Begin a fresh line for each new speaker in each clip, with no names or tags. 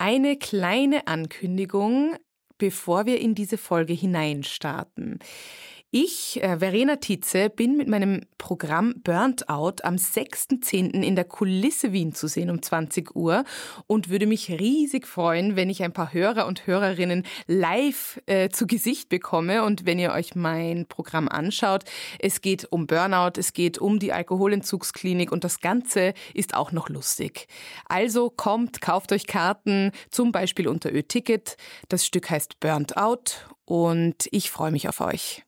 Eine kleine Ankündigung, bevor wir in diese Folge hineinstarten. Ich, äh, Verena Tietze, bin mit meinem Programm Burnt Out am 6.10. in der Kulisse Wien zu sehen um 20 Uhr und würde mich riesig freuen, wenn ich ein paar Hörer und Hörerinnen live äh, zu Gesicht bekomme und wenn ihr euch mein Programm anschaut. Es geht um Burnout, es geht um die Alkoholentzugsklinik und das Ganze ist auch noch lustig. Also kommt, kauft euch Karten, zum Beispiel unter Ö-Ticket. Das Stück heißt Burnt Out und ich freue mich auf euch.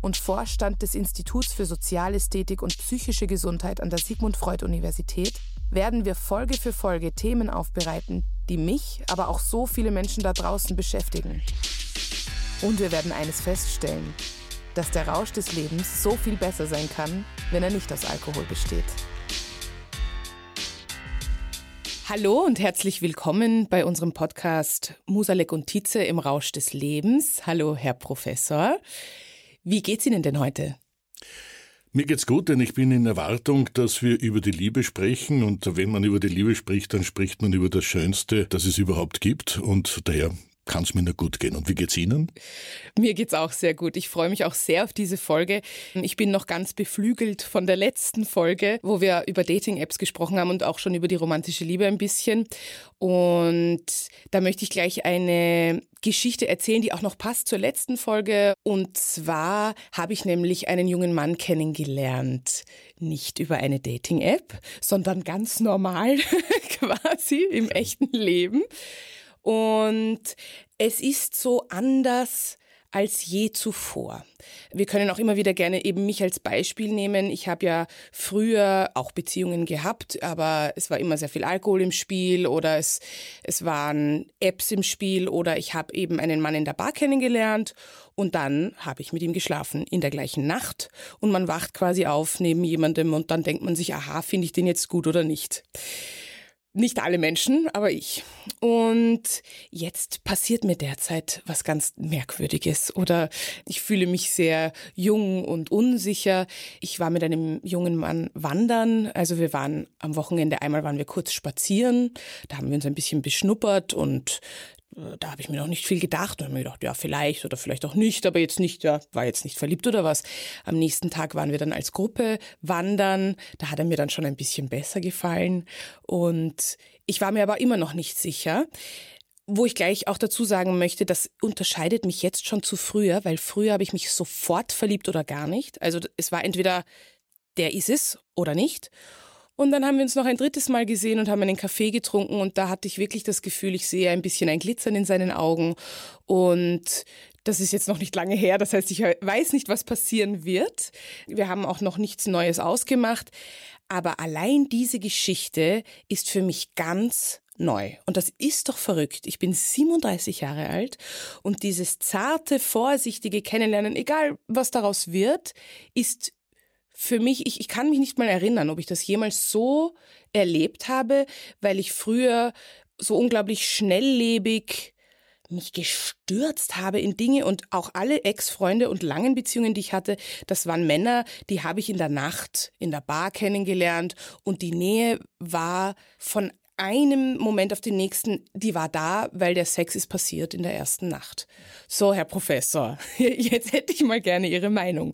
und Vorstand des Instituts für Sozialästhetik und psychische Gesundheit an der Sigmund Freud Universität, werden wir Folge für Folge Themen aufbereiten, die mich, aber auch so viele Menschen da draußen beschäftigen. Und wir werden eines feststellen, dass der Rausch des Lebens so viel besser sein kann, wenn er nicht aus Alkohol besteht. Hallo und herzlich willkommen bei unserem Podcast Musalek und Tietze im Rausch des Lebens. Hallo, Herr Professor. Wie geht's Ihnen denn heute?
Mir geht's gut, denn ich bin in Erwartung, dass wir über die Liebe sprechen. Und wenn man über die Liebe spricht, dann spricht man über das Schönste, das es überhaupt gibt. Und daher kann es mir nur gut gehen. Und wie geht's Ihnen?
Mir geht's auch sehr gut. Ich freue mich auch sehr auf diese Folge. Ich bin noch ganz beflügelt von der letzten Folge, wo wir über Dating-Apps gesprochen haben und auch schon über die romantische Liebe ein bisschen. Und da möchte ich gleich eine Geschichte erzählen, die auch noch passt zur letzten Folge. Und zwar habe ich nämlich einen jungen Mann kennengelernt. Nicht über eine Dating-App, sondern ganz normal quasi im echten Leben. Und es ist so anders als je zuvor. Wir können auch immer wieder gerne eben mich als Beispiel nehmen. Ich habe ja früher auch Beziehungen gehabt, aber es war immer sehr viel Alkohol im Spiel oder es, es waren Apps im Spiel oder ich habe eben einen Mann in der Bar kennengelernt und dann habe ich mit ihm geschlafen in der gleichen Nacht und man wacht quasi auf neben jemandem und dann denkt man sich, aha, finde ich den jetzt gut oder nicht. Nicht alle Menschen, aber ich. Und jetzt passiert mir derzeit was ganz Merkwürdiges oder ich fühle mich sehr jung und unsicher. Ich war mit einem jungen Mann wandern, also wir waren am Wochenende einmal waren wir kurz spazieren, da haben wir uns ein bisschen beschnuppert und da habe ich mir noch nicht viel gedacht und habe mir gedacht, ja, vielleicht oder vielleicht auch nicht, aber jetzt nicht, ja, war jetzt nicht verliebt oder was. Am nächsten Tag waren wir dann als Gruppe wandern, da hat er mir dann schon ein bisschen besser gefallen und ich war mir aber immer noch nicht sicher. Wo ich gleich auch dazu sagen möchte, das unterscheidet mich jetzt schon zu früher, weil früher habe ich mich sofort verliebt oder gar nicht. Also es war entweder der ist es oder nicht. Und dann haben wir uns noch ein drittes Mal gesehen und haben einen Kaffee getrunken und da hatte ich wirklich das Gefühl, ich sehe ein bisschen ein Glitzern in seinen Augen und das ist jetzt noch nicht lange her, das heißt, ich weiß nicht, was passieren wird. Wir haben auch noch nichts Neues ausgemacht, aber allein diese Geschichte ist für mich ganz neu. Und das ist doch verrückt. Ich bin 37 Jahre alt und dieses zarte, vorsichtige Kennenlernen, egal was daraus wird, ist für mich, ich, ich kann mich nicht mal erinnern, ob ich das jemals so erlebt habe, weil ich früher so unglaublich schnelllebig mich gestürzt habe in Dinge und auch alle Ex-Freunde und langen Beziehungen, die ich hatte, das waren Männer, die habe ich in der Nacht in der Bar kennengelernt und die Nähe war von einem Moment auf den nächsten, die war da, weil der Sex ist passiert in der ersten Nacht. So, Herr Professor, jetzt hätte ich mal gerne Ihre Meinung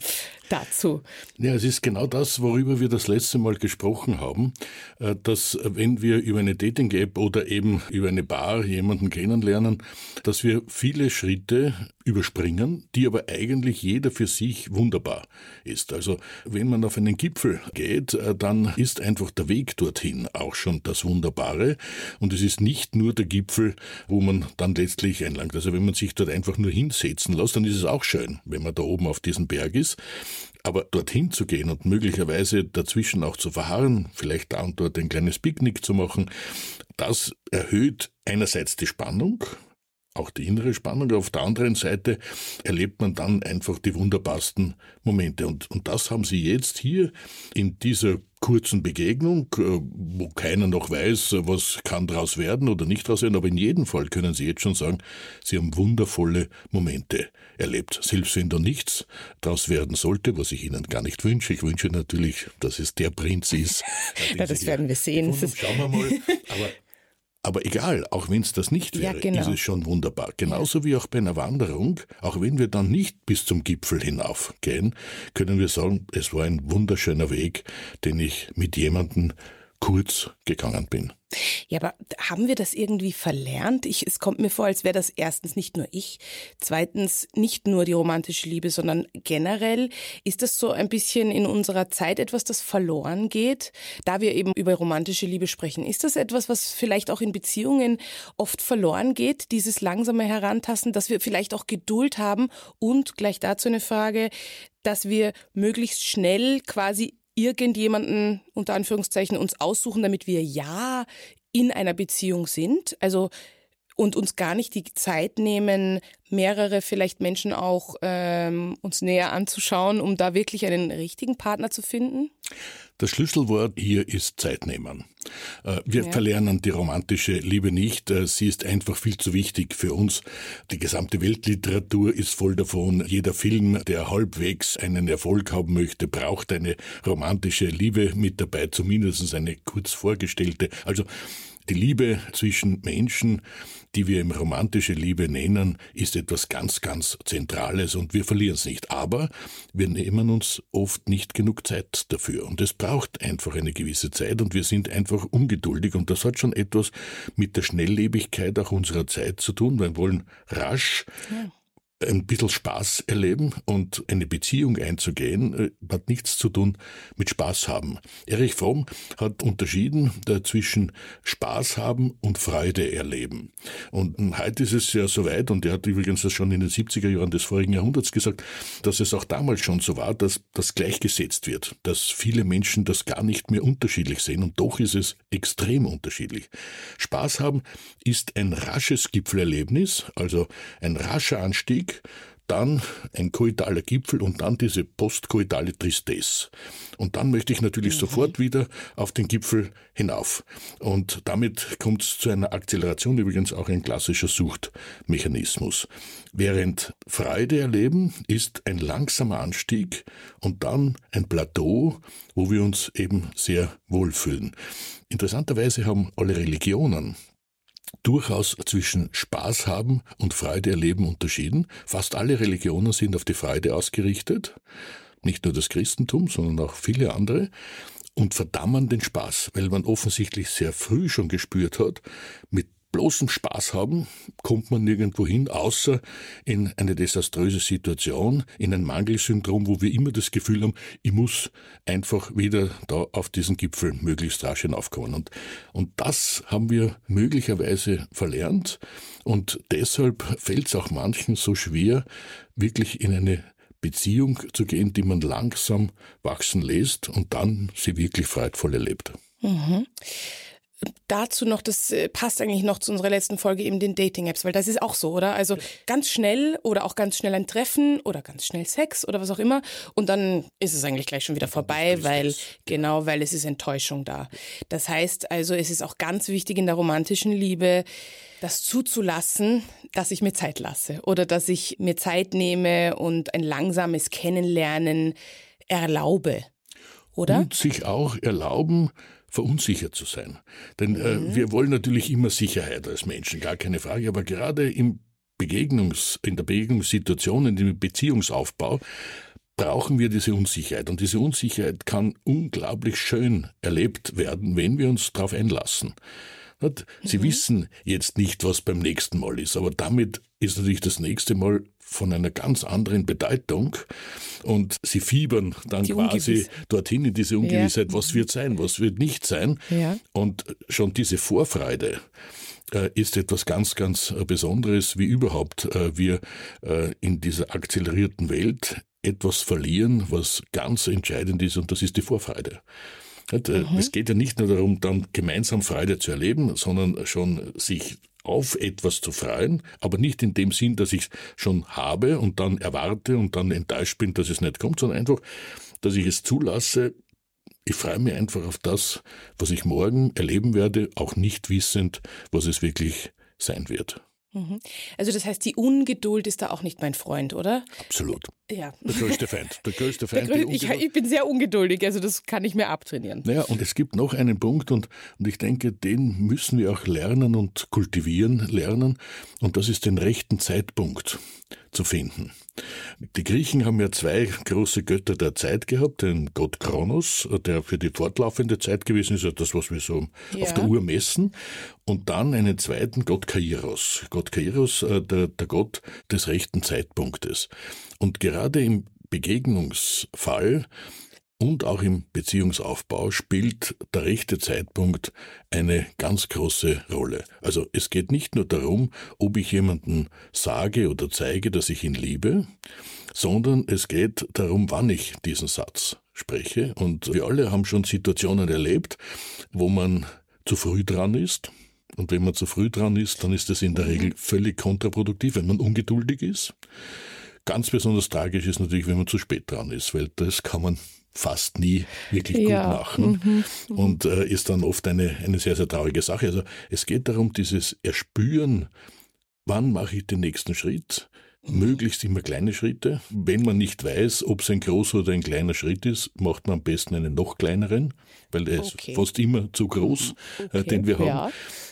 dazu.
Ja, es ist genau das, worüber wir das letzte Mal gesprochen haben, äh, dass wenn wir über eine Dating-App oder eben über eine Bar jemanden kennenlernen, dass wir viele Schritte überspringen, die aber eigentlich jeder für sich wunderbar ist. Also wenn man auf einen Gipfel geht, äh, dann ist einfach der Weg dorthin auch schon das Wunderbare. Und es ist nicht nur der Gipfel, wo man dann letztlich einlangt. Also wenn man sich dort einfach nur hinsetzen lässt, dann ist es auch schön, wenn man da oben auf diesem Berg ist. Aber dorthin zu gehen und möglicherweise dazwischen auch zu verharren, vielleicht da und dort ein kleines Picknick zu machen, das erhöht einerseits die Spannung, auch die innere Spannung. Auf der anderen Seite erlebt man dann einfach die wunderbarsten Momente. Und, und das haben Sie jetzt hier in dieser kurzen Begegnung, äh, wo keiner noch weiß, was kann daraus werden oder nicht daraus werden. Aber in jedem Fall können Sie jetzt schon sagen, Sie haben wundervolle Momente erlebt. Selbst wenn da nichts daraus werden sollte, was ich Ihnen gar nicht wünsche. Ich wünsche natürlich, dass es der Prinz ist.
ja, das werden wir sehen.
Schauen wir mal. Aber aber egal, auch wenn es das nicht wäre, ja, genau. ist es schon wunderbar. Genauso wie auch bei einer Wanderung, auch wenn wir dann nicht bis zum Gipfel hinaufgehen, können wir sagen, es war ein wunderschöner Weg, den ich mit jemandem kurz gegangen bin.
Ja, aber haben wir das irgendwie verlernt? Ich, es kommt mir vor, als wäre das erstens nicht nur ich, zweitens nicht nur die romantische Liebe, sondern generell ist das so ein bisschen in unserer Zeit etwas, das verloren geht, da wir eben über romantische Liebe sprechen. Ist das etwas, was vielleicht auch in Beziehungen oft verloren geht, dieses langsame Herantasten, dass wir vielleicht auch Geduld haben und gleich dazu eine Frage, dass wir möglichst schnell quasi irgendjemanden unter Anführungszeichen uns aussuchen, damit wir ja in einer Beziehung sind. Also und uns gar nicht die Zeit nehmen, mehrere vielleicht Menschen auch ähm, uns näher anzuschauen, um da wirklich einen richtigen Partner zu finden?
Das Schlüsselwort hier ist Zeit nehmen. Äh, wir ja. verlernen die romantische Liebe nicht. Äh, sie ist einfach viel zu wichtig für uns. Die gesamte Weltliteratur ist voll davon. Jeder Film, der halbwegs einen Erfolg haben möchte, braucht eine romantische Liebe mit dabei, zumindest eine kurz vorgestellte. Also die Liebe zwischen Menschen, die wir im romantische Liebe nennen, ist etwas ganz, ganz Zentrales und wir verlieren es nicht. Aber wir nehmen uns oft nicht genug Zeit dafür und es braucht einfach eine gewisse Zeit und wir sind einfach ungeduldig und das hat schon etwas mit der Schnelllebigkeit auch unserer Zeit zu tun. Wir wollen rasch, ja ein bisschen Spaß erleben und eine Beziehung einzugehen, äh, hat nichts zu tun mit Spaß haben. Erich Fromm hat unterschieden zwischen Spaß haben und Freude erleben. Und heute ist es ja so weit, und er hat übrigens das schon in den 70er Jahren des vorigen Jahrhunderts gesagt, dass es auch damals schon so war, dass das gleichgesetzt wird, dass viele Menschen das gar nicht mehr unterschiedlich sehen und doch ist es extrem unterschiedlich. Spaß haben ist ein rasches Gipfelerlebnis, also ein rascher Anstieg, Krieg, dann ein koitaler Gipfel und dann diese postkoitale Tristesse. Und dann möchte ich natürlich mhm. sofort wieder auf den Gipfel hinauf. Und damit kommt es zu einer Acceleration, übrigens auch ein klassischer Suchtmechanismus. Während Freude erleben ist ein langsamer Anstieg und dann ein Plateau, wo wir uns eben sehr wohlfühlen. Interessanterweise haben alle Religionen durchaus zwischen Spaß haben und Freude erleben unterschieden. Fast alle Religionen sind auf die Freude ausgerichtet, nicht nur das Christentum, sondern auch viele andere, und verdammen den Spaß, weil man offensichtlich sehr früh schon gespürt hat, mit bloßem Spaß haben, kommt man nirgendwo hin, außer in eine desaströse Situation, in ein Mangelsyndrom, wo wir immer das Gefühl haben, ich muss einfach wieder da auf diesen Gipfel möglichst rasch hinaufkommen. Und, und das haben wir möglicherweise verlernt und deshalb fällt es auch manchen so schwer, wirklich in eine Beziehung zu gehen, die man langsam wachsen lässt und dann sie wirklich freudvoll erlebt. Mhm
dazu noch, das äh, passt eigentlich noch zu unserer letzten Folge, eben den Dating-Apps, weil das ist auch so, oder? Also ganz schnell oder auch ganz schnell ein Treffen oder ganz schnell Sex oder was auch immer und dann ist es eigentlich gleich schon wieder vorbei, weil, genau, weil es ist Enttäuschung da. Das heißt also, es ist auch ganz wichtig in der romantischen Liebe, das zuzulassen, dass ich mir Zeit lasse oder dass ich mir Zeit nehme und ein langsames Kennenlernen erlaube, oder?
Und sich auch erlauben, verunsichert zu sein. Denn äh, mhm. wir wollen natürlich immer Sicherheit als Menschen, gar keine Frage, aber gerade im Begegnungs, in der Begegnungssituation, in dem Beziehungsaufbau, brauchen wir diese Unsicherheit. Und diese Unsicherheit kann unglaublich schön erlebt werden, wenn wir uns darauf einlassen. Sie mhm. wissen jetzt nicht, was beim nächsten Mal ist, aber damit ist natürlich das nächste Mal von einer ganz anderen Bedeutung und sie fiebern dann die quasi Ungewiss. dorthin in diese Ungewissheit, ja. was wird sein, was wird nicht sein. Ja. Und schon diese Vorfreude, äh, ist etwas ganz, ganz äh, Besonderes, wie überhaupt äh, wir in dieser akzelerierten Welt etwas verlieren, was ganz entscheidend ist, und das ist die Vorfreude. Mhm. Es geht ja nicht nur darum, dann gemeinsam Freude zu erleben, sondern schon sich auf etwas zu freuen, aber nicht in dem Sinn, dass ich es schon habe und dann erwarte und dann enttäuscht bin, dass es nicht kommt, sondern einfach, dass ich es zulasse, ich freue mich einfach auf das, was ich morgen erleben werde, auch nicht wissend, was es wirklich sein wird.
Mhm. Also das heißt, die Ungeduld ist da auch nicht mein Freund, oder?
Absolut. Ja. Der größte Feind. Der größte Feind. Der
grö ich, ich, bin sehr ungeduldig, also das kann ich mir abtrainieren.
Naja, und es gibt noch einen Punkt und, und ich denke, den müssen wir auch lernen und kultivieren lernen und das ist den rechten Zeitpunkt zu finden. Die Griechen haben ja zwei große Götter der Zeit gehabt, den Gott Kronos, der für die fortlaufende Zeit gewesen ist, also das, was wir so ja. auf der Uhr messen, und dann einen zweiten Gott Kairos. Gott Kairos, äh, der, der Gott des rechten Zeitpunktes. Und gerade im Begegnungsfall und auch im Beziehungsaufbau spielt der rechte Zeitpunkt eine ganz große Rolle. Also es geht nicht nur darum, ob ich jemanden sage oder zeige, dass ich ihn liebe, sondern es geht darum, wann ich diesen Satz spreche. Und wir alle haben schon Situationen erlebt, wo man zu früh dran ist. Und wenn man zu früh dran ist, dann ist das in der Regel völlig kontraproduktiv, wenn man ungeduldig ist. Ganz besonders tragisch ist natürlich, wenn man zu spät dran ist, weil das kann man fast nie wirklich ja. gut machen mhm. mhm. und äh, ist dann oft eine, eine sehr, sehr traurige Sache. Also es geht darum, dieses Erspüren, wann mache ich den nächsten Schritt, möglichst immer kleine Schritte. Wenn man nicht weiß, ob es ein großer oder ein kleiner Schritt ist, macht man am besten einen noch kleineren, weil er okay. ist fast immer zu groß, äh, okay. äh, den wir haben. Ja.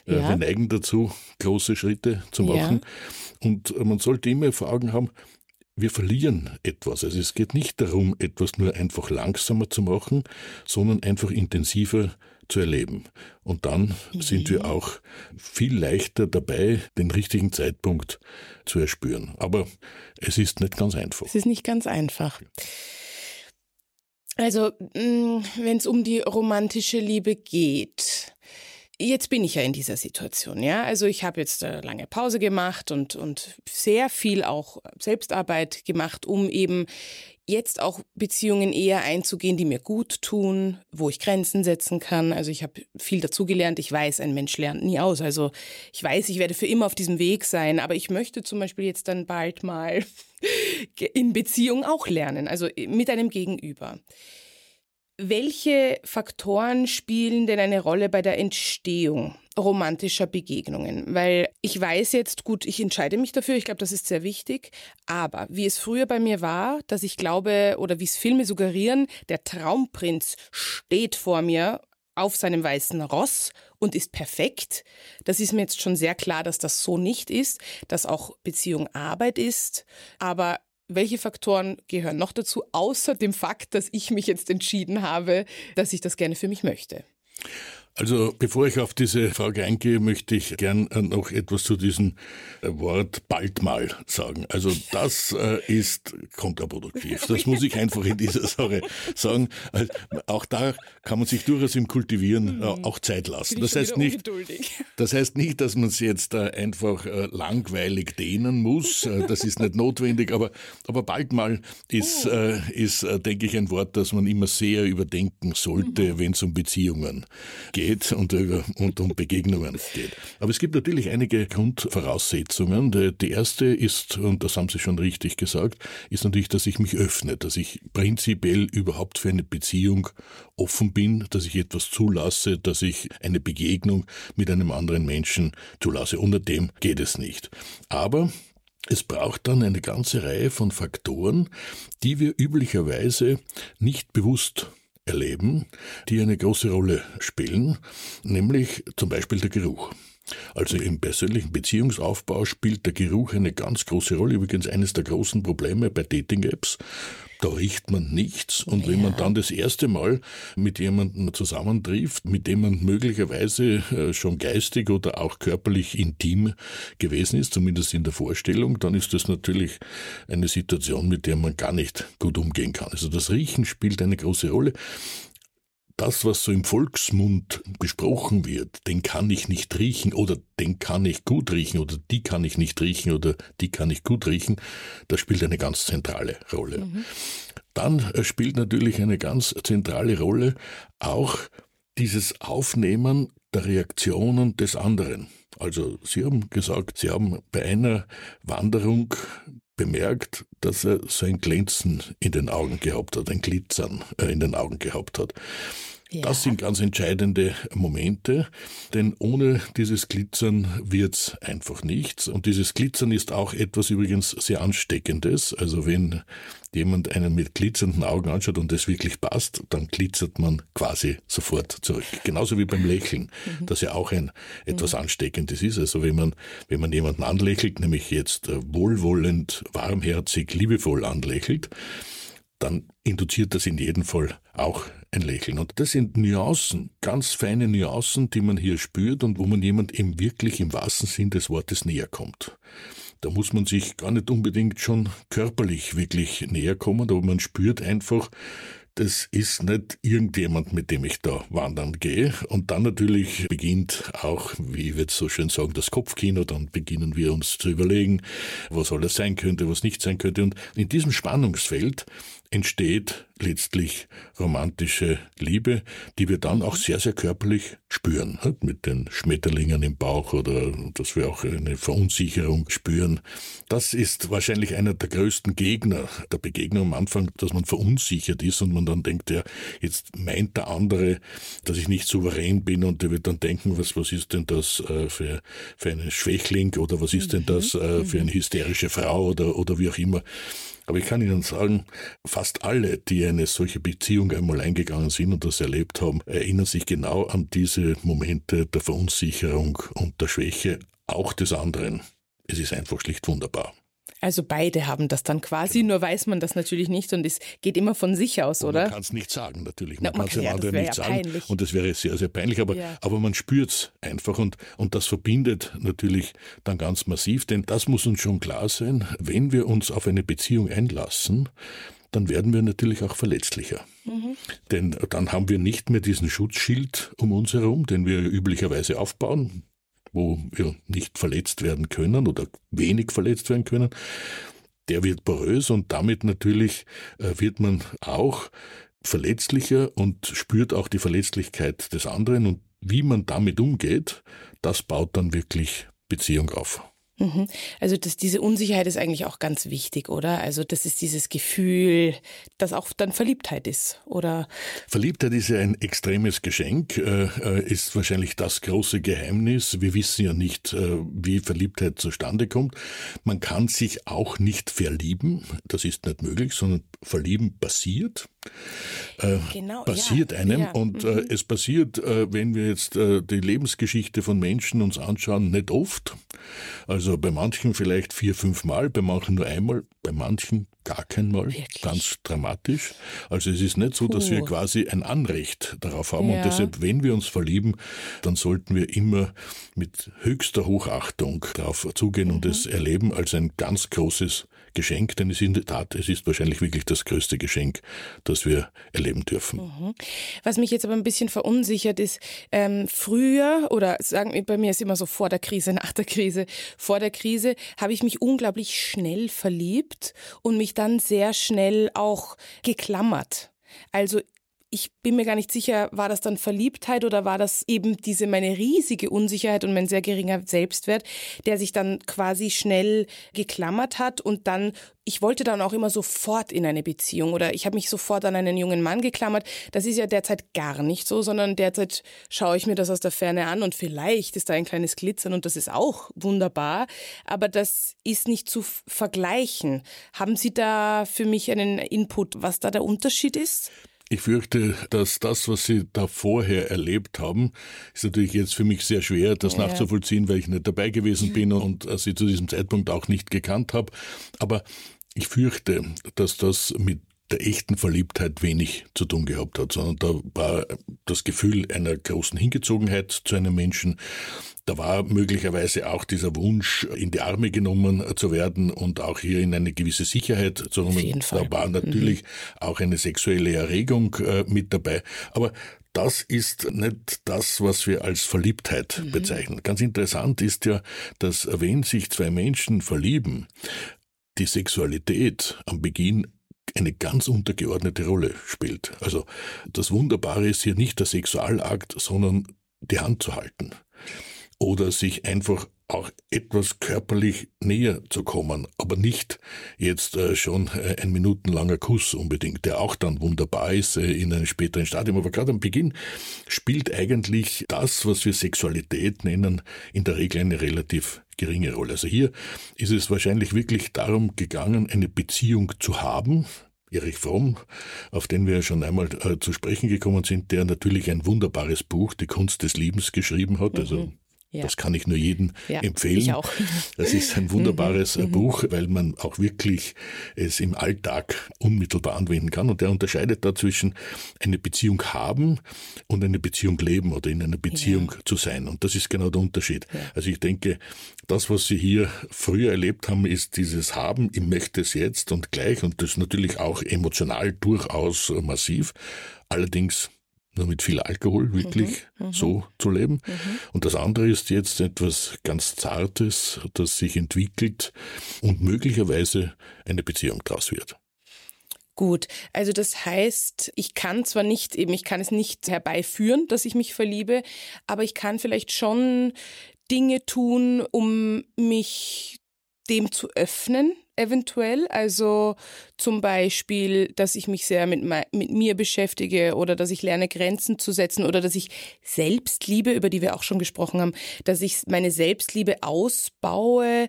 Äh. Wir neigen dazu, große Schritte zu machen. Ja. Und man sollte immer vor Augen haben, wir verlieren etwas. Also es geht nicht darum, etwas nur einfach langsamer zu machen, sondern einfach intensiver zu erleben. Und dann mhm. sind wir auch viel leichter dabei, den richtigen Zeitpunkt zu erspüren. Aber es ist nicht ganz einfach.
Es ist nicht ganz einfach. Also, mm, wenn es um die romantische Liebe geht, Jetzt bin ich ja in dieser Situation, ja. Also ich habe jetzt eine lange Pause gemacht und, und sehr viel auch Selbstarbeit gemacht, um eben jetzt auch Beziehungen eher einzugehen, die mir gut tun, wo ich Grenzen setzen kann. Also ich habe viel dazugelernt. Ich weiß, ein Mensch lernt nie aus. Also ich weiß, ich werde für immer auf diesem Weg sein, aber ich möchte zum Beispiel jetzt dann bald mal in Beziehung auch lernen, also mit einem Gegenüber. Welche Faktoren spielen denn eine Rolle bei der Entstehung romantischer Begegnungen? Weil ich weiß jetzt, gut, ich entscheide mich dafür, ich glaube, das ist sehr wichtig, aber wie es früher bei mir war, dass ich glaube oder wie es Filme suggerieren, der Traumprinz steht vor mir auf seinem weißen Ross und ist perfekt. Das ist mir jetzt schon sehr klar, dass das so nicht ist, dass auch Beziehung Arbeit ist. Aber welche Faktoren gehören noch dazu, außer dem Fakt, dass ich mich jetzt entschieden habe, dass ich das gerne für mich möchte?
Also bevor ich auf diese Frage eingehe, möchte ich gern äh, noch etwas zu diesem äh, Wort bald mal sagen. Also das äh, ist kontraproduktiv. Das muss ich einfach in dieser Sache sagen. Also auch da kann man sich durchaus im Kultivieren äh, mhm. auch Zeit lassen. Das heißt, nicht, das heißt nicht, dass man es jetzt äh, einfach langweilig dehnen muss. das ist nicht notwendig, aber, aber bald mal ist, oh. ist denke ich, ein Wort, das man immer sehr überdenken sollte, mhm. wenn es um Beziehungen geht geht und, über, und um Begegnungen geht. Aber es gibt natürlich einige Grundvoraussetzungen. Die erste ist, und das haben Sie schon richtig gesagt, ist natürlich, dass ich mich öffne, dass ich prinzipiell überhaupt für eine Beziehung offen bin, dass ich etwas zulasse, dass ich eine Begegnung mit einem anderen Menschen zulasse. Unter dem geht es nicht. Aber es braucht dann eine ganze Reihe von Faktoren, die wir üblicherweise nicht bewusst erleben, die eine große Rolle spielen, nämlich zum Beispiel der Geruch. Also im persönlichen Beziehungsaufbau spielt der Geruch eine ganz große Rolle. Übrigens eines der großen Probleme bei Dating-Apps. Da riecht man nichts. Und ja. wenn man dann das erste Mal mit jemandem zusammentrifft, mit dem man möglicherweise äh, schon geistig oder auch körperlich intim gewesen ist, zumindest in der Vorstellung, dann ist das natürlich eine Situation, mit der man gar nicht gut umgehen kann. Also das Riechen spielt eine große Rolle das, was so im Volksmund gesprochen wird, den kann ich nicht riechen oder den kann ich gut riechen oder die kann ich nicht riechen oder die kann ich gut riechen, das spielt eine ganz zentrale Rolle. Mhm. Dann äh, spielt natürlich eine ganz zentrale Rolle auch dieses Aufnehmen der Reaktionen des anderen. Also Sie haben gesagt, Sie haben bei einer Wanderung bemerkt, dass er so ein Glänzen in den Augen gehabt hat, ein Glitzern äh, in den Augen gehabt hat. Ja. Das sind ganz entscheidende Momente, denn ohne dieses Glitzern wird's einfach nichts. Und dieses Glitzern ist auch etwas übrigens sehr Ansteckendes. Also wenn jemand einen mit glitzernden Augen anschaut und es wirklich passt, dann glitzert man quasi sofort zurück. Genauso wie beim Lächeln, mhm. das ja auch ein etwas mhm. Ansteckendes ist. Also wenn man, wenn man jemanden anlächelt, nämlich jetzt äh, wohlwollend, warmherzig, liebevoll anlächelt, dann induziert das in jedem Fall auch ein Lächeln. Und das sind Nuancen, ganz feine Nuancen, die man hier spürt und wo man jemand eben wirklich im wahrsten Sinn des Wortes näher kommt. Da muss man sich gar nicht unbedingt schon körperlich wirklich näher kommen, aber man spürt einfach, das ist nicht irgendjemand, mit dem ich da wandern gehe. Und dann natürlich beginnt auch, wie ich jetzt so schön sagen, das Kopfkino. Dann beginnen wir uns zu überlegen, was alles sein könnte, was nicht sein könnte. Und in diesem Spannungsfeld entsteht letztlich romantische Liebe, die wir dann auch sehr, sehr körperlich spüren, mit den Schmetterlingen im Bauch oder dass wir auch eine Verunsicherung spüren. Das ist wahrscheinlich einer der größten Gegner der Begegnung am Anfang, dass man verunsichert ist und man dann denkt, ja, jetzt meint der andere, dass ich nicht souverän bin und der wird dann denken, was, was ist denn das äh, für, für einen Schwächling oder was ist denn das äh, für eine hysterische Frau oder, oder wie auch immer. Aber ich kann Ihnen sagen, fast alle, die eine solche Beziehung einmal eingegangen sind und das erlebt haben, erinnern sich genau an diese Momente der Verunsicherung und der Schwäche, auch des anderen. Es ist einfach schlicht wunderbar.
Also beide haben das dann quasi, genau. nur weiß man das natürlich nicht und es geht immer von sich aus,
und
oder?
Man kann es nicht sagen, natürlich. Man, kann es dem anderen nicht ja sagen. Peinlich. Und das wäre sehr, sehr peinlich, aber, ja. aber man spürt es einfach und, und das verbindet natürlich dann ganz massiv, denn das muss uns schon klar sein, wenn wir uns auf eine Beziehung einlassen, dann werden wir natürlich auch verletzlicher. Mhm. Denn dann haben wir nicht mehr diesen Schutzschild um uns herum, den wir üblicherweise aufbauen wo wir nicht verletzt werden können oder wenig verletzt werden können, der wird porös und damit natürlich äh, wird man auch verletzlicher und spürt auch die Verletzlichkeit des anderen und wie man damit umgeht, das baut dann wirklich Beziehung auf.
Mhm. Also das, diese Unsicherheit ist eigentlich auch ganz wichtig, oder? Also das ist dieses Gefühl, das auch dann Verliebtheit ist, oder?
Verliebtheit ist ja ein extremes Geschenk, äh, äh, ist wahrscheinlich das große Geheimnis. Wir wissen ja nicht, äh, wie Verliebtheit zustande kommt. Man kann sich auch nicht verlieben, das ist nicht möglich, sondern Verlieben passiert. Äh, genau, passiert ja, einem ja, und mhm. es passiert, wenn wir jetzt die Lebensgeschichte von Menschen uns anschauen, nicht oft. Also bei manchen vielleicht vier, fünf Mal, bei manchen nur einmal, bei manchen gar kein Mal. Wirklich? Ganz dramatisch. Also es ist nicht so, dass wir quasi ein Anrecht darauf haben. Ja. Und deshalb, wenn wir uns verlieben, dann sollten wir immer mit höchster Hochachtung darauf zugehen mhm. und es erleben als ein ganz großes Geschenk, denn es ist in der Tat, es ist wahrscheinlich wirklich das größte Geschenk, das wir erleben dürfen. Mhm.
Was mich jetzt aber ein bisschen verunsichert ist, ähm, früher oder sagen wir, bei mir ist immer so vor der Krise, nach der Krise, vor der Krise habe ich mich unglaublich schnell verliebt und mich dann sehr schnell auch geklammert. Also ich bin mir gar nicht sicher, war das dann Verliebtheit oder war das eben diese meine riesige Unsicherheit und mein sehr geringer Selbstwert, der sich dann quasi schnell geklammert hat und dann ich wollte dann auch immer sofort in eine Beziehung oder ich habe mich sofort an einen jungen Mann geklammert. Das ist ja derzeit gar nicht so, sondern derzeit schaue ich mir das aus der Ferne an und vielleicht ist da ein kleines Glitzern und das ist auch wunderbar, aber das ist nicht zu vergleichen. Haben Sie da für mich einen Input, was da der Unterschied ist?
Ich fürchte, dass das, was Sie da vorher erlebt haben, ist natürlich jetzt für mich sehr schwer, das ja. nachzuvollziehen, weil ich nicht dabei gewesen bin und Sie zu diesem Zeitpunkt auch nicht gekannt habe. Aber ich fürchte, dass das mit der echten Verliebtheit wenig zu tun gehabt hat, sondern da war das Gefühl einer großen Hingezogenheit zu einem Menschen. Da war möglicherweise auch dieser Wunsch, in die Arme genommen zu werden und auch hier in eine gewisse Sicherheit zu kommen. Da war natürlich mhm. auch eine sexuelle Erregung äh, mit dabei. Aber das ist nicht das, was wir als Verliebtheit mhm. bezeichnen. Ganz interessant ist ja, dass wenn sich zwei Menschen verlieben, die Sexualität am Beginn eine ganz untergeordnete Rolle spielt. Also das Wunderbare ist hier nicht der Sexualakt, sondern die Hand zu halten oder sich einfach auch etwas körperlich näher zu kommen, aber nicht jetzt äh, schon äh, ein minutenlanger Kuss unbedingt, der auch dann wunderbar ist äh, in einem späteren Stadium. Aber gerade am Beginn spielt eigentlich das, was wir Sexualität nennen, in der Regel eine relativ geringe Rolle. Also hier ist es wahrscheinlich wirklich darum gegangen, eine Beziehung zu haben, Erich Fromm, auf den wir schon einmal äh, zu sprechen gekommen sind, der natürlich ein wunderbares Buch, Die Kunst des Liebens, geschrieben hat. Also mhm. Ja. Das kann ich nur jedem ja, empfehlen. Das ist ein wunderbares mhm. Buch, weil man auch wirklich es im Alltag unmittelbar anwenden kann. Und er unterscheidet da zwischen eine Beziehung haben und eine Beziehung leben oder in einer Beziehung ja. zu sein. Und das ist genau der Unterschied. Also ich denke, das, was Sie hier früher erlebt haben, ist dieses Haben, ich möchte es jetzt und gleich. Und das ist natürlich auch emotional durchaus massiv. Allerdings nur mit viel Alkohol wirklich mhm, mhm, so zu leben. Mhm. Und das andere ist jetzt etwas ganz Zartes, das sich entwickelt und möglicherweise eine Beziehung daraus wird.
Gut, also das heißt, ich kann zwar nicht eben, ich kann es nicht herbeiführen, dass ich mich verliebe, aber ich kann vielleicht schon Dinge tun, um mich dem zu öffnen, eventuell. Also zum Beispiel, dass ich mich sehr mit, mit mir beschäftige oder dass ich lerne, Grenzen zu setzen oder dass ich Selbstliebe, über die wir auch schon gesprochen haben, dass ich meine Selbstliebe ausbaue.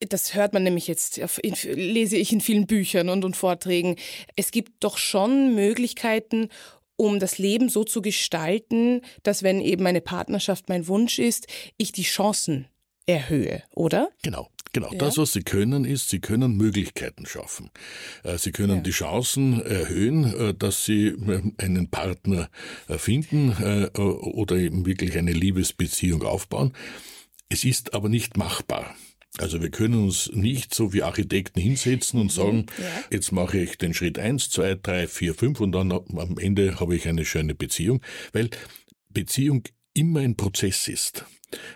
Das hört man nämlich jetzt, lese ich in vielen Büchern und, und Vorträgen. Es gibt doch schon Möglichkeiten, um das Leben so zu gestalten, dass wenn eben eine Partnerschaft mein Wunsch ist, ich die Chancen erhöhe, oder?
Genau. Genau, ja. das, was Sie können, ist, Sie können Möglichkeiten schaffen. Äh, Sie können ja. die Chancen erhöhen, äh, dass Sie äh, einen Partner finden oder eben wirklich eine Liebesbeziehung aufbauen. Es ist aber nicht machbar. Also wir können uns nicht so wie Architekten hinsetzen und sagen, ja. jetzt mache ich den Schritt eins, zwei, drei, vier, fünf und dann am Ende habe ich eine schöne Beziehung, weil Beziehung immer ein Prozess ist.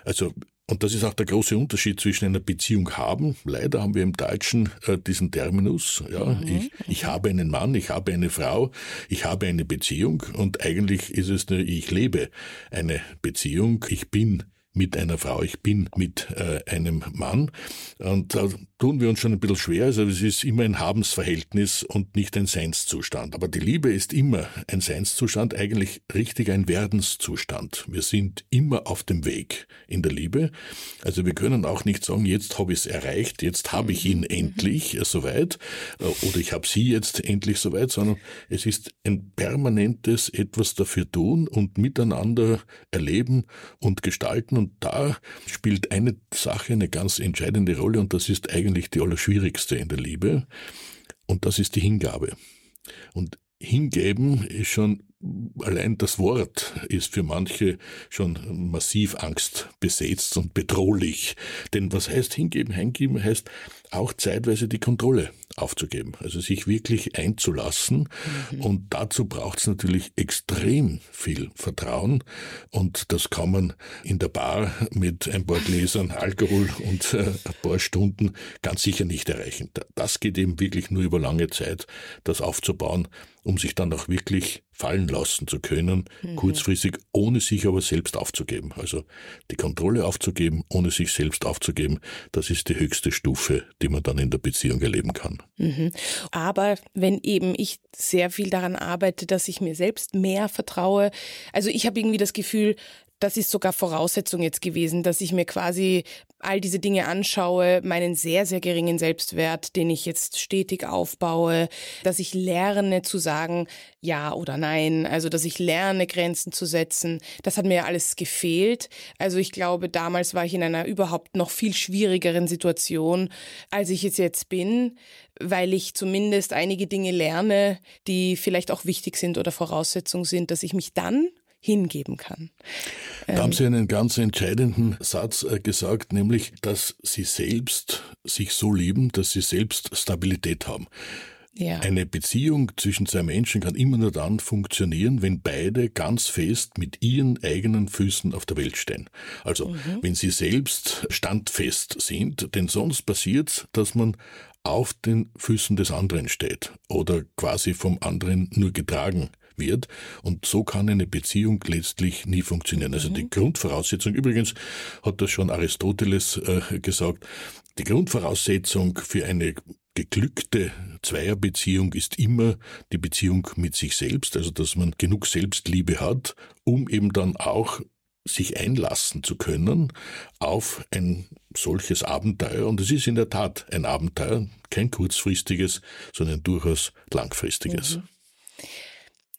Also und das ist auch der große Unterschied zwischen einer Beziehung haben. Leider haben wir im Deutschen äh, diesen Terminus. Ja, mhm. ich, ich habe einen Mann, ich habe eine Frau, ich habe eine Beziehung und eigentlich ist es nur, ich lebe eine Beziehung, ich bin mit einer Frau, ich bin mit äh, einem Mann. Und da tun wir uns schon ein bisschen schwer. Also es ist immer ein Habensverhältnis und nicht ein Seinszustand. Aber die Liebe ist immer ein Seinszustand, eigentlich richtig ein Werdenszustand. Wir sind immer auf dem Weg in der Liebe. Also wir können auch nicht sagen, jetzt habe ich es erreicht, jetzt habe ich ihn endlich äh, soweit äh, oder ich habe sie jetzt endlich soweit, sondern es ist ein permanentes etwas dafür tun und miteinander erleben und gestalten und und da spielt eine Sache eine ganz entscheidende Rolle und das ist eigentlich die allerschwierigste in der Liebe und das ist die Hingabe. Und hingeben ist schon allein das Wort ist für manche schon massiv Angst besetzt und bedrohlich. Denn was heißt hingeben? Hingeben heißt auch zeitweise die Kontrolle aufzugeben, also sich wirklich einzulassen. Mhm. Und dazu braucht es natürlich extrem viel Vertrauen. Und das kann man in der Bar mit ein paar Gläsern Alkohol und äh, ein paar Stunden ganz sicher nicht erreichen. Das geht eben wirklich nur über lange Zeit, das aufzubauen, um sich dann auch wirklich fallen lassen zu können, mhm. kurzfristig, ohne sich aber selbst aufzugeben. Also die Kontrolle aufzugeben, ohne sich selbst aufzugeben, das ist die höchste Stufe, die man dann in der Beziehung erleben kann.
Mhm. Aber wenn eben ich sehr viel daran arbeite, dass ich mir selbst mehr vertraue, also ich habe irgendwie das Gefühl, das ist sogar Voraussetzung jetzt gewesen, dass ich mir quasi all diese Dinge anschaue, meinen sehr, sehr geringen Selbstwert, den ich jetzt stetig aufbaue, dass ich lerne zu sagen ja oder nein, also dass ich lerne Grenzen zu setzen. Das hat mir alles gefehlt. Also ich glaube, damals war ich in einer überhaupt noch viel schwierigeren Situation, als ich es jetzt bin, weil ich zumindest einige Dinge lerne, die vielleicht auch wichtig sind oder Voraussetzung sind, dass ich mich dann hingeben kann.
Da haben Sie einen ganz entscheidenden Satz äh, gesagt, nämlich, dass Sie selbst sich so lieben, dass Sie selbst Stabilität haben. Ja. Eine Beziehung zwischen zwei Menschen kann immer nur dann funktionieren, wenn beide ganz fest mit ihren eigenen Füßen auf der Welt stehen. Also, mhm. wenn sie selbst standfest sind, denn sonst passiert dass man auf den Füßen des anderen steht oder quasi vom anderen nur getragen wird. Und so kann eine Beziehung letztlich nie funktionieren. Also die mhm. Grundvoraussetzung, übrigens hat das schon Aristoteles äh, gesagt, die Grundvoraussetzung für eine geglückte Zweierbeziehung ist immer die Beziehung mit sich selbst, also dass man genug Selbstliebe hat, um eben dann auch sich einlassen zu können auf ein solches Abenteuer. Und es ist in der Tat ein Abenteuer, kein kurzfristiges, sondern durchaus langfristiges. Mhm.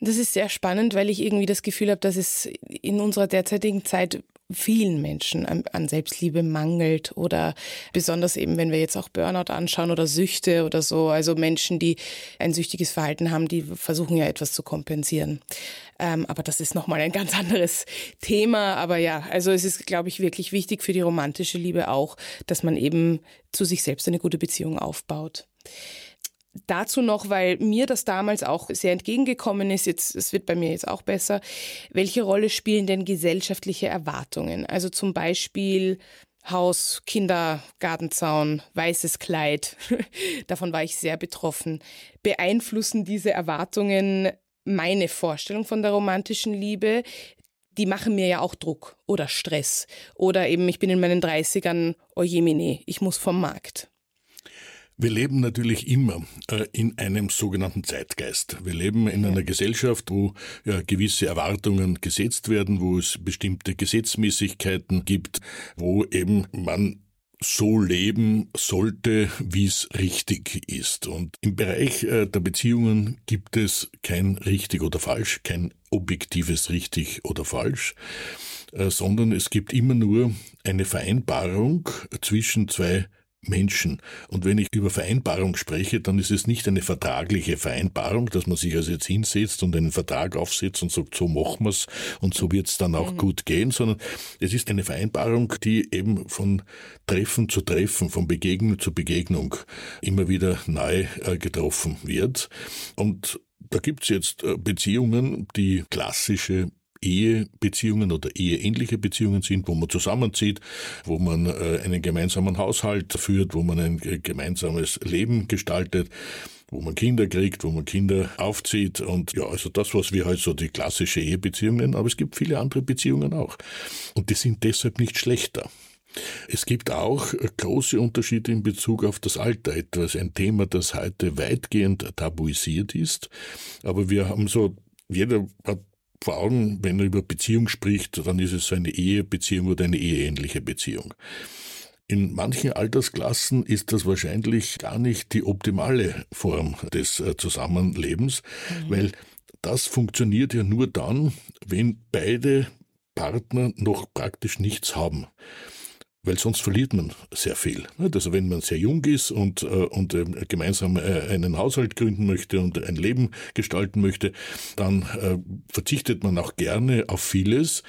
Das ist sehr spannend, weil ich irgendwie das Gefühl habe, dass es in unserer derzeitigen Zeit vielen Menschen an, Selbstliebe mangelt oder besonders eben, wenn wir jetzt auch Burnout anschauen oder Süchte oder so, also Menschen, die ein süchtiges Verhalten haben, die versuchen ja etwas zu kompensieren. Ähm, aber das ist nochmal ein ganz anderes Thema. Aber ja, also es ist, glaube ich, wirklich wichtig für die romantische Liebe auch, dass man eben zu sich selbst eine gute Beziehung aufbaut. Dazu noch, weil mir das damals auch sehr entgegengekommen ist, jetzt, es wird bei mir jetzt auch besser, welche Rolle spielen denn gesellschaftliche Erwartungen? Also zum Beispiel Haus, Kinder, Gartenzaun, weißes Kleid. Davon war ich sehr betroffen. Beeinflussen diese Erwartungen meine Vorstellung von der romantischen Liebe? Die machen mir ja auch Druck oder Stress. Oder eben, ich bin in meinen 30ern, ojemine, ich muss vom Markt.
Wir leben natürlich immer äh, in einem sogenannten Zeitgeist. Wir leben in einer Gesellschaft, wo gewisse Erwartungen gesetzt werden, wo es bestimmte Gesetzmäßigkeiten gibt, wo eben man so leben sollte, wie es richtig ist. Und im Bereich äh, der Beziehungen gibt es kein richtig oder falsch, kein objektives richtig oder falsch, äh, sondern es gibt immer nur eine Vereinbarung zwischen zwei Menschen. Und wenn ich über Vereinbarung spreche, dann ist es nicht eine vertragliche Vereinbarung, dass man sich also jetzt hinsetzt und einen Vertrag aufsetzt und sagt, so machen wir's und so wird's dann auch mhm. gut gehen, sondern es ist eine Vereinbarung, die eben von Treffen zu Treffen, von Begegnung zu Begegnung immer wieder neu äh, getroffen wird. Und da gibt's jetzt äh, Beziehungen, die klassische Ehebeziehungen oder eheähnliche Beziehungen sind, wo man zusammenzieht, wo man äh, einen gemeinsamen Haushalt führt, wo man ein äh, gemeinsames Leben gestaltet wo man Kinder kriegt, wo man Kinder aufzieht und ja, also das, was wir halt so die klassische Ehebeziehung nennen, aber es gibt viele andere Beziehungen auch. Und die sind deshalb nicht schlechter. Es gibt auch große Unterschiede in Bezug auf das Alter, etwas ein Thema, das heute weitgehend tabuisiert ist, aber wir haben so jeder hat vor Augen, wenn er über Beziehung spricht, dann ist es so eine Ehebeziehung oder eine eheähnliche Beziehung. In manchen Altersklassen ist das wahrscheinlich gar nicht die optimale Form des äh, Zusammenlebens, mhm. weil das funktioniert ja nur dann, wenn beide Partner noch praktisch nichts haben weil sonst verliert man sehr viel. Also wenn man sehr jung ist und, äh, und ähm, gemeinsam äh, einen Haushalt gründen möchte und ein Leben gestalten möchte, dann äh, verzichtet man auch gerne auf vieles,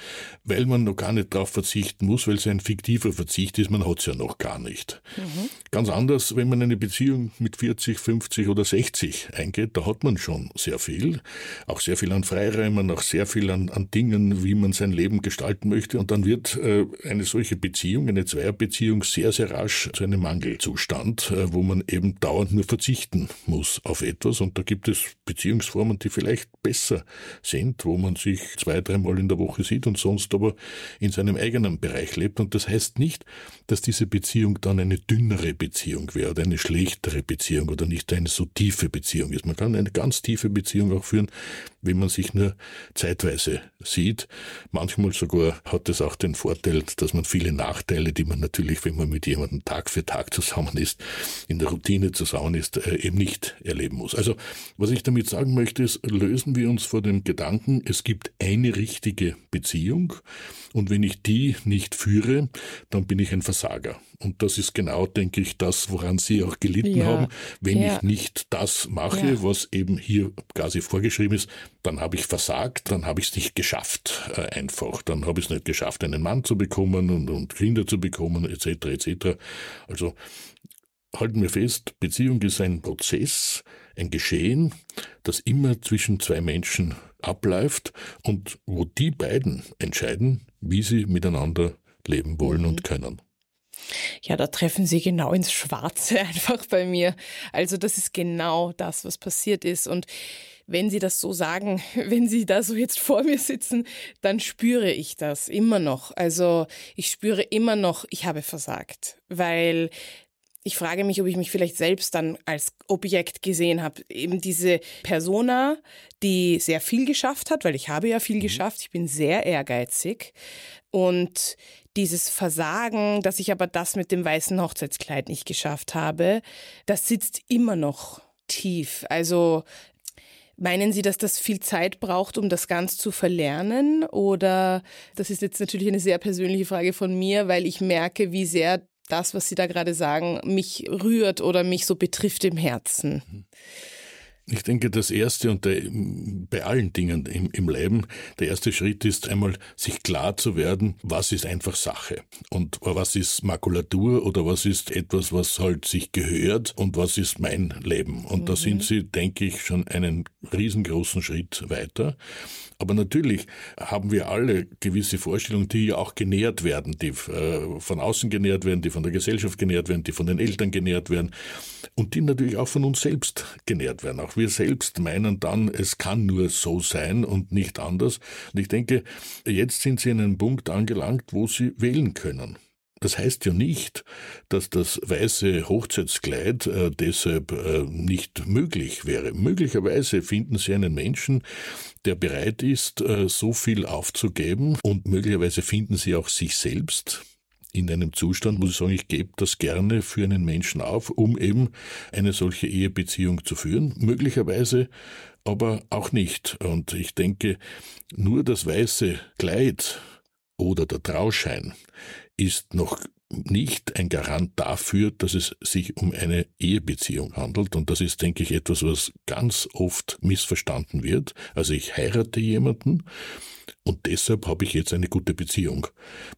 weil man noch gar nicht darauf verzichten muss, weil es ein fiktiver Verzicht ist, man hat es ja noch gar nicht. Mhm. Ganz anders, wenn man eine Beziehung mit 40, 50 oder 60 eingeht, da hat man schon sehr viel, auch sehr viel an Freiräumen, auch sehr viel an, an Dingen, wie man sein Leben gestalten möchte und dann wird eine solche Beziehung, eine Zweierbeziehung sehr, sehr rasch zu einem Mangelzustand, äh, wo man eben dauernd nur verzichten muss auf etwas. Und da gibt es Beziehungsformen, die vielleicht besser sind, wo man sich zwei, dreimal in der Woche sieht und sonst aber in seinem eigenen Bereich lebt. Und das heißt nicht, dass diese Beziehung dann eine dünnere Beziehung wäre oder eine schlechtere Beziehung oder nicht eine so tiefe Beziehung ist. Man kann eine ganz tiefe Beziehung auch führen, wenn man sich nur zeitweise sieht. Manchmal sogar hat es auch den Vorteil, dass man viele Nachteile, die man natürlich, wenn man mit jemandem Tag für Tag zusammen ist, in der Routine zusammen ist, äh, eben nicht erleben muss. Also, was ich damit sagen möchte, ist, lösen wir uns vor dem Gedanken, es gibt eine richtige Beziehung und wenn ich die nicht führe, dann bin ich ein Versager. Und das ist genau, denke ich, das, woran Sie auch gelitten ja. haben. Wenn ja. ich nicht das mache, ja. was eben hier quasi vorgeschrieben ist, dann habe ich versagt, dann habe ich es nicht geschafft, äh, einfach. Dann habe ich es nicht geschafft, einen Mann zu bekommen und, und Kinder zu bekommen, etc., etc. Also halten wir fest, Beziehung ist ein Prozess, ein Geschehen, das immer zwischen zwei Menschen abläuft und wo die beiden entscheiden, wie sie miteinander leben wollen mhm. und können.
Ja, da treffen Sie genau ins Schwarze einfach bei mir. Also das ist genau das, was passiert ist. Und wenn Sie das so sagen, wenn Sie da so jetzt vor mir sitzen, dann spüre ich das immer noch. Also ich spüre immer noch, ich habe versagt, weil ich frage mich, ob ich mich vielleicht selbst dann als Objekt gesehen habe. Eben diese Persona, die sehr viel geschafft hat, weil ich habe ja viel mhm. geschafft. Ich bin sehr ehrgeizig. Und dieses Versagen, dass ich aber das mit dem weißen Hochzeitskleid nicht geschafft habe, das sitzt immer noch tief. Also Meinen Sie, dass das viel Zeit braucht, um das ganz zu verlernen? Oder das ist jetzt natürlich eine sehr persönliche Frage von mir, weil ich merke, wie sehr das, was Sie da gerade sagen, mich rührt oder mich so betrifft im Herzen. Mhm.
Ich denke, das erste und der, bei allen Dingen im, im Leben, der erste Schritt ist einmal, sich klar zu werden, was ist einfach Sache und was ist Makulatur oder was ist etwas, was halt sich gehört und was ist mein Leben. Und mhm. da sind Sie, denke ich, schon einen riesengroßen Schritt weiter. Aber natürlich haben wir alle gewisse Vorstellungen, die ja auch genährt werden, die äh, von außen genährt werden, die von der Gesellschaft genährt werden, die von den Eltern genährt werden und die natürlich auch von uns selbst genährt werden. Auch wir selbst meinen dann, es kann nur so sein und nicht anders. Und ich denke, jetzt sind Sie an einem Punkt angelangt, wo Sie wählen können. Das heißt ja nicht, dass das weiße Hochzeitskleid äh, deshalb äh, nicht möglich wäre. Möglicherweise finden Sie einen Menschen, der bereit ist, äh, so viel aufzugeben und möglicherweise finden Sie auch sich selbst in einem Zustand, wo Sie sagen, ich gebe das gerne für einen Menschen auf, um eben eine solche Ehebeziehung zu führen. Möglicherweise aber auch nicht. Und ich denke, nur das weiße Kleid oder der Trauschein ist noch nicht ein Garant dafür, dass es sich um eine Ehebeziehung handelt. Und das ist, denke ich, etwas, was ganz oft missverstanden wird. Also ich heirate jemanden und deshalb habe ich jetzt eine gute Beziehung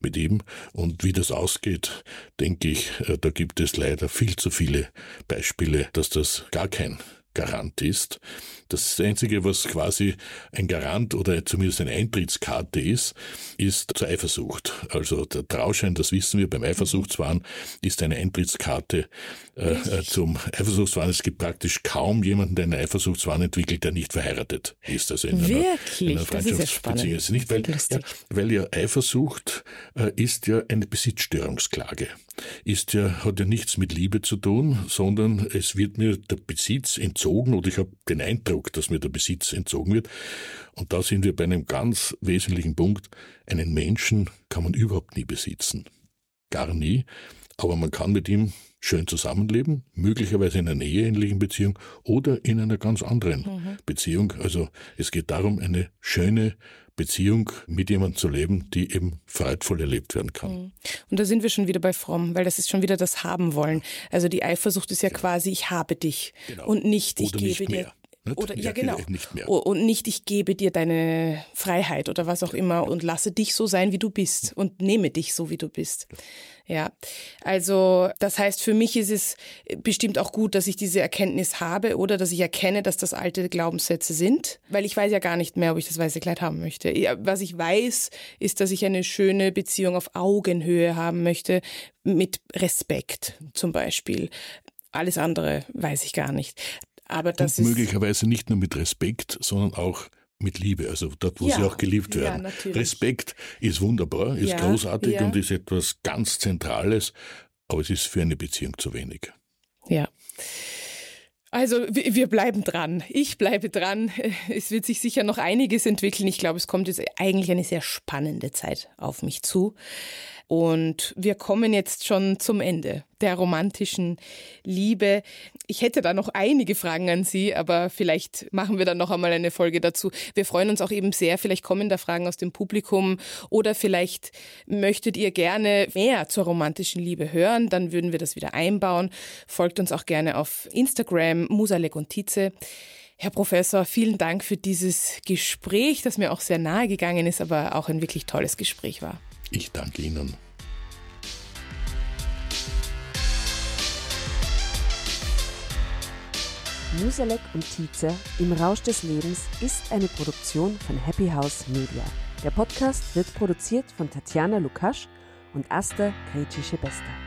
mit ihm. Und wie das ausgeht, denke ich, äh, da gibt es leider viel zu viele Beispiele, dass das gar kein Garant ist. Das Einzige, was quasi ein Garant oder zumindest eine Eintrittskarte ist, ist zur Eifersucht. Also der Trauschein, das wissen wir beim Eifersuchtswahn, ist eine Eintrittskarte äh, äh zum Eifersuchtswahn. Es gibt praktisch kaum jemanden, der einen Eifersuchtswahn entwickelt, der nicht verheiratet ist.
Also in Wirklich? Einer, einer das ist. Ist
nicht, weil, ja, weil ja Eifersucht äh, ist ja eine Besitzstörungsklage. Ist ja, hat ja nichts mit Liebe zu tun, sondern es wird mir der Besitz entzogen oder ich habe den Eindruck, dass mir der Besitz entzogen wird. Und da sind wir bei einem ganz wesentlichen Punkt. Einen Menschen kann man überhaupt nie besitzen. Gar nie. Aber man kann mit ihm schön zusammenleben, möglicherweise in einer eheähnlichen Beziehung oder in einer ganz anderen mhm. Beziehung. Also es geht darum, eine schöne Beziehung mit jemandem zu leben, die eben freudvoll erlebt werden kann. Mhm.
Und da sind wir schon wieder bei Fromm, weil das ist schon wieder das Haben wollen. Also die Eifersucht ist ja genau. quasi, ich habe dich genau. und nicht, ich Oder gebe dir
Nicht?
Oder
Ich
ja, genau.
Nicht mehr.
Und nicht, ich gebe dir deine Freiheit oder was auch immer und lasse dich so sein, wie du bist und nehme dich so, wie du bist. Ja, also das heißt, für mich ist es bestimmt auch gut, dass ich diese Erkenntnis habe oder dass ich erkenne, dass das alte Glaubenssätze sind, weil ich weiß ja gar nicht mehr, ob ich das weiße Kleid haben möchte. Ja, Was ich weiß, ist, dass ich eine schöne Beziehung auf Augenhöhe haben möchte, mit Respekt zum Beispiel. Alles andere weiß ich gar nicht. Aber das
und
ist
möglicherweise nicht nur mit Respekt, sondern auch mit Liebe, also dort, wo
Ja,
sie auch geliebt
ja,
werden.
natürlich.
Respekt ist wunderbar, ist
Ja,
großartig
ja.
und ist etwas ganz Zentrales, aber es ist für eine Beziehung zu wenig.
Ja. Also wir bleiben dran. Ich bleibe dran. Es wird sich sicher noch einiges entwickeln. Ich glaube, es kommt jetzt eigentlich eine sehr spannende Zeit auf mich zu. Und wir kommen jetzt schon zum Ende der romantischen Liebe. Ich hätte da noch einige Fragen an Sie, aber vielleicht machen wir dann noch einmal eine Folge dazu. Wir freuen uns auch eben sehr. Vielleicht kommen da Fragen aus dem Publikum oder vielleicht möchtet ihr gerne mehr zur romantischen Liebe hören. Dann würden wir das wieder einbauen. Folgt uns auch gerne auf Instagram, Musalek und Tietze. Herr Professor, vielen Dank für dieses Gespräch, das mir auch sehr nahe gegangen ist, aber auch ein wirklich tolles Gespräch war.
Ich danke Ihnen.
Musalek und Tietze im Rausch des Lebens ist eine Produktion von Happy House Media. Der Podcast wird produziert von Tatjana Lukasch und Asta Krejci-Bester.